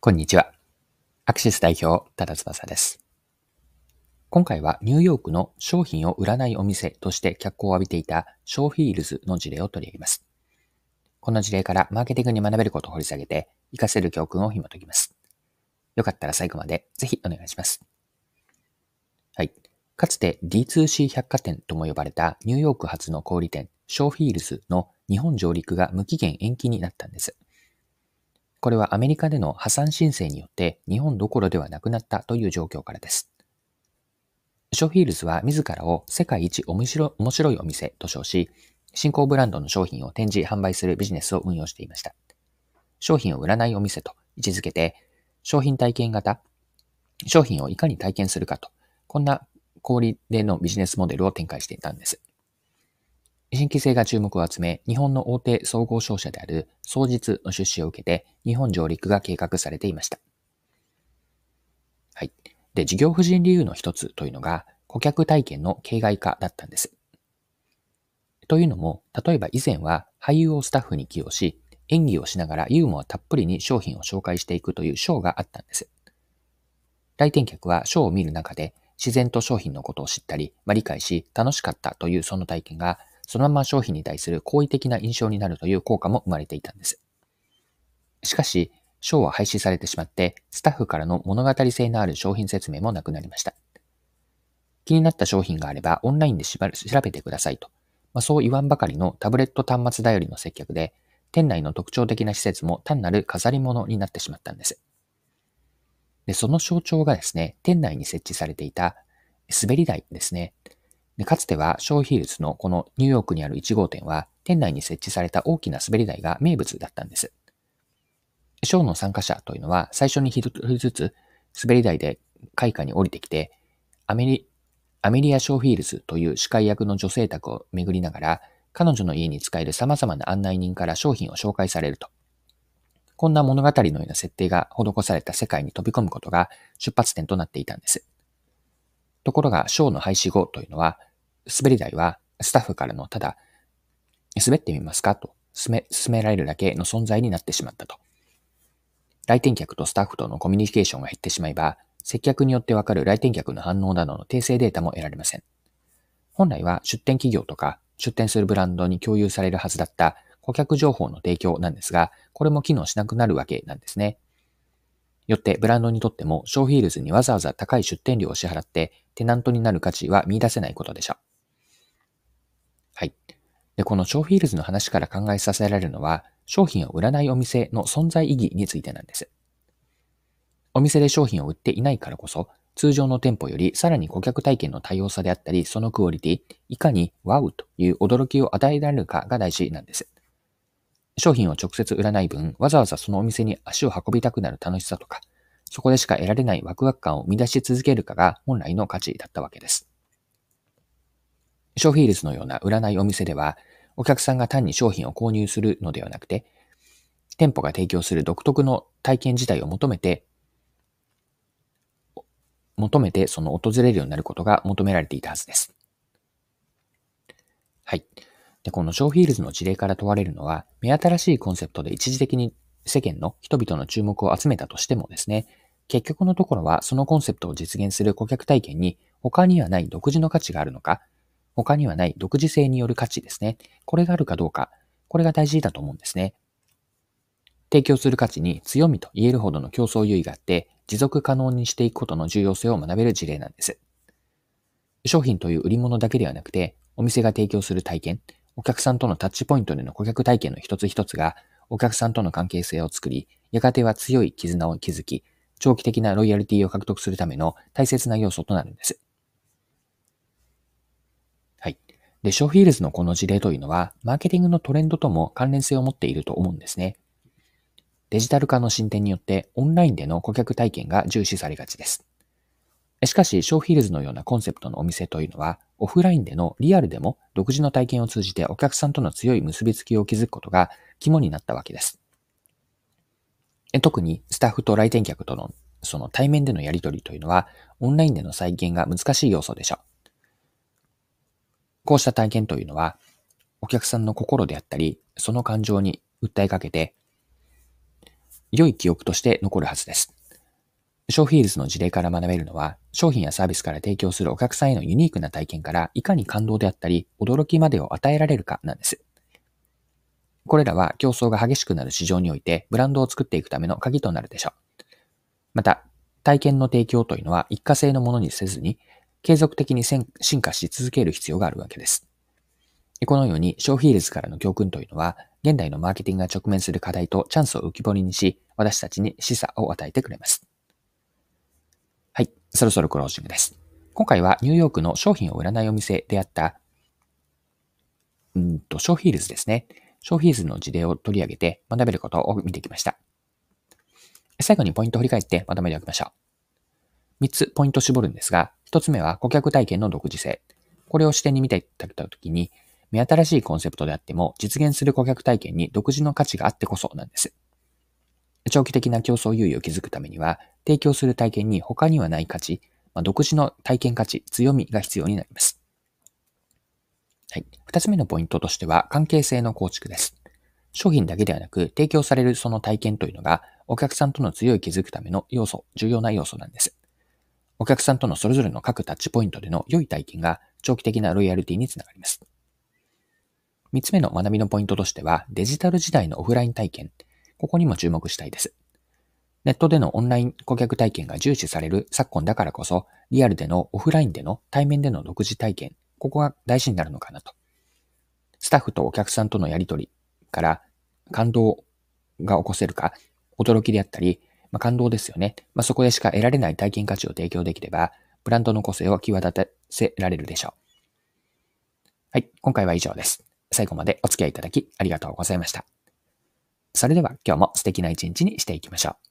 こんにちは。アクシス代表、ただ翼です。今回はニューヨークの商品を売らないお店として脚光を浴びていたショーフィールズの事例を取り上げます。この事例からマーケティングに学べることを掘り下げて、活かせる教訓を紐解きます。よかったら最後までぜひお願いします。はい。かつて D2C 百貨店とも呼ばれたニューヨーク発の小売店、ショーフィールズの日本上陸が無期限延期になったんです。これはアメリカでの破産申請によって日本どころではなくなったという状況からです。ショーフィールズは自らを世界一面白面白いお店と称し、新興ブランドの商品を展示販売するビジネスを運用していました。商品を売らないお店と位置づけて、商品体験型、商品をいかに体験するかと、こんな小売でのビジネスモデルを展開していたんです。新規性が注目を集め、日本の大手総合商社である総実の出資を受けて、日本上陸が計画されていました。はい。で、事業不振理由の一つというのが、顧客体験の形骸化だったんです。というのも、例えば以前は俳優をスタッフに起用し、演技をしながらユーモアたっぷりに商品を紹介していくというショーがあったんです。来店客はショーを見る中で自然と商品のことを知ったり、まあ、理解し楽しかったというその体験がそのまま商品に対する好意的な印象になるという効果も生まれていたんです。しかし、ショーは廃止されてしまって、スタッフからの物語性のある商品説明もなくなりました。気になった商品があれば、オンラインで調べてくださいと、まあ、そう言わんばかりのタブレット端末頼りの接客で、店内の特徴的な施設も単なる飾り物になってしまったんです。で、その象徴がですね、店内に設置されていた滑り台ですね。でかつてはショーヒルズのこのニューヨークにある1号店は店内に設置された大きな滑り台が名物だったんです。ショーの参加者というのは最初に一人ずつ滑り台で開花に降りてきてアメリアメリア・ショーフィールズという司会役の女性宅を巡りながら彼女の家に使える様々な案内人から商品を紹介されると。こんな物語のような設定が施された世界に飛び込むことが出発点となっていたんです。ところが、ショーの廃止後というのは、滑り台はスタッフからのただ、滑ってみますか？と進め進められるだけの存在になってしまったと。来店客とスタッフとのコミュニケーションが減ってしまえば、接客によってわかる来店客の反応などの訂正データも得られません。本来は出店企業とか出店するブランドに共有されるはずだった顧客情報の提供なんですが、これも機能しなくなるわけなんですね。よってブランドにとってもショーフィールズにわざわざ高い出店料を支払ってテナントになる価値は見出せないことでしょう。で、このショーフィールズの話から考えさせられるのは、商品を売らないお店の存在意義についてなんです。お店で商品を売っていないからこそ、通常の店舗よりさらに顧客体験の多様さであったり、そのクオリティ、いかにワウという驚きを与えられるかが大事なんです。商品を直接売らない分、わざわざそのお店に足を運びたくなる楽しさとか、そこでしか得られないワクワク感を生み出し続けるかが本来の価値だったわけです。ショーフィールズのような売らないお店では、お客さんが単に商品を購入するのではなくて、店舗が提供する独特の体験自体を求めて、求めてその訪れるようになることが求められていたはずです。はい。で、このショーフィールズの事例から問われるのは、目新しいコンセプトで一時的に世間の人々の注目を集めたとしてもですね、結局のところはそのコンセプトを実現する顧客体験に他にはない独自の価値があるのか、他にはない独自性による価値ですね。これがあるかどうか、これが大事だと思うんですね。提供する価値に強みと言えるほどの競争優位があって、持続可能にしていくことの重要性を学べる事例なんです。商品という売り物だけではなくて、お店が提供する体験、お客さんとのタッチポイントでの顧客体験の一つ一つが、お客さんとの関係性を作り、やがては強い絆を築き、長期的なロイヤリティを獲得するための大切な要素となるんです。で、ショーフィールズのこの事例というのは、マーケティングのトレンドとも関連性を持っていると思うんですね。デジタル化の進展によってオンラインでの顧客体験が重視されがちです。しかし、ショーフィールズのようなコンセプトのお店というのは、オフラインでのリアルでも独自の体験を通じてお客さんとの強い結びつきを築くことが肝になったわけです。特にスタッフと来店客とのその対面でのやり取りというのは、オンラインでの再現が難しい要素でしょう。こうした体験というのは、お客さんの心であったり、その感情に訴えかけて、良い記憶として残るはずです。消費ヒールズの事例から学べるのは、商品やサービスから提供するお客さんへのユニークな体験から、いかに感動であったり、驚きまでを与えられるかなんです。これらは競争が激しくなる市場において、ブランドを作っていくための鍵となるでしょう。また、体験の提供というのは一過性のものにせずに、継続的に進化し続ける必要があるわけです。このように消費ヒールズからの教訓というのは、現代のマーケティングが直面する課題とチャンスを浮き彫りにし、私たちに示唆を与えてくれます。はい、そろそろクロージングです。今回はニューヨークの商品を売らないお店であった、うんと、消費ヒールズですね。消費ヒールズの事例を取り上げて学べることを見てきました。最後にポイントを振り返ってまとめておきましょう。3つポイントを絞るんですが、1つ目は顧客体験の独自性。これを視点に見ていただいたときに、目新しいコンセプトであっても実現する顧客体験に独自の価値があってこそなんです。長期的な競争優位を築くためには、提供する体験に他にはない価値、まあ、独自の体験価値、強みが必要になります。はい。二つ目のポイントとしては、関係性の構築です。商品だけではなく、提供されるその体験というのが、お客さんとの強い気づくための要素、重要な要素なんです。お客さんとのそれぞれの各タッチポイントでの良い体験が長期的なロイヤリティにつながります。三つ目の学びのポイントとしては、デジタル時代のオフライン体験。ここにも注目したいです。ネットでのオンライン顧客体験が重視される昨今だからこそ、リアルでのオフラインでの対面での独自体験、ここが大事になるのかなと。スタッフとお客さんとのやりとりから感動が起こせるか、驚きであったり、まあ、感動ですよね。まあ、そこでしか得られない体験価値を提供できれば、ブランドの個性を際立たせられるでしょう。はい、今回は以上です。最後までお付き合いいただきありがとうございました。それでは今日も素敵な一日にしていきましょう。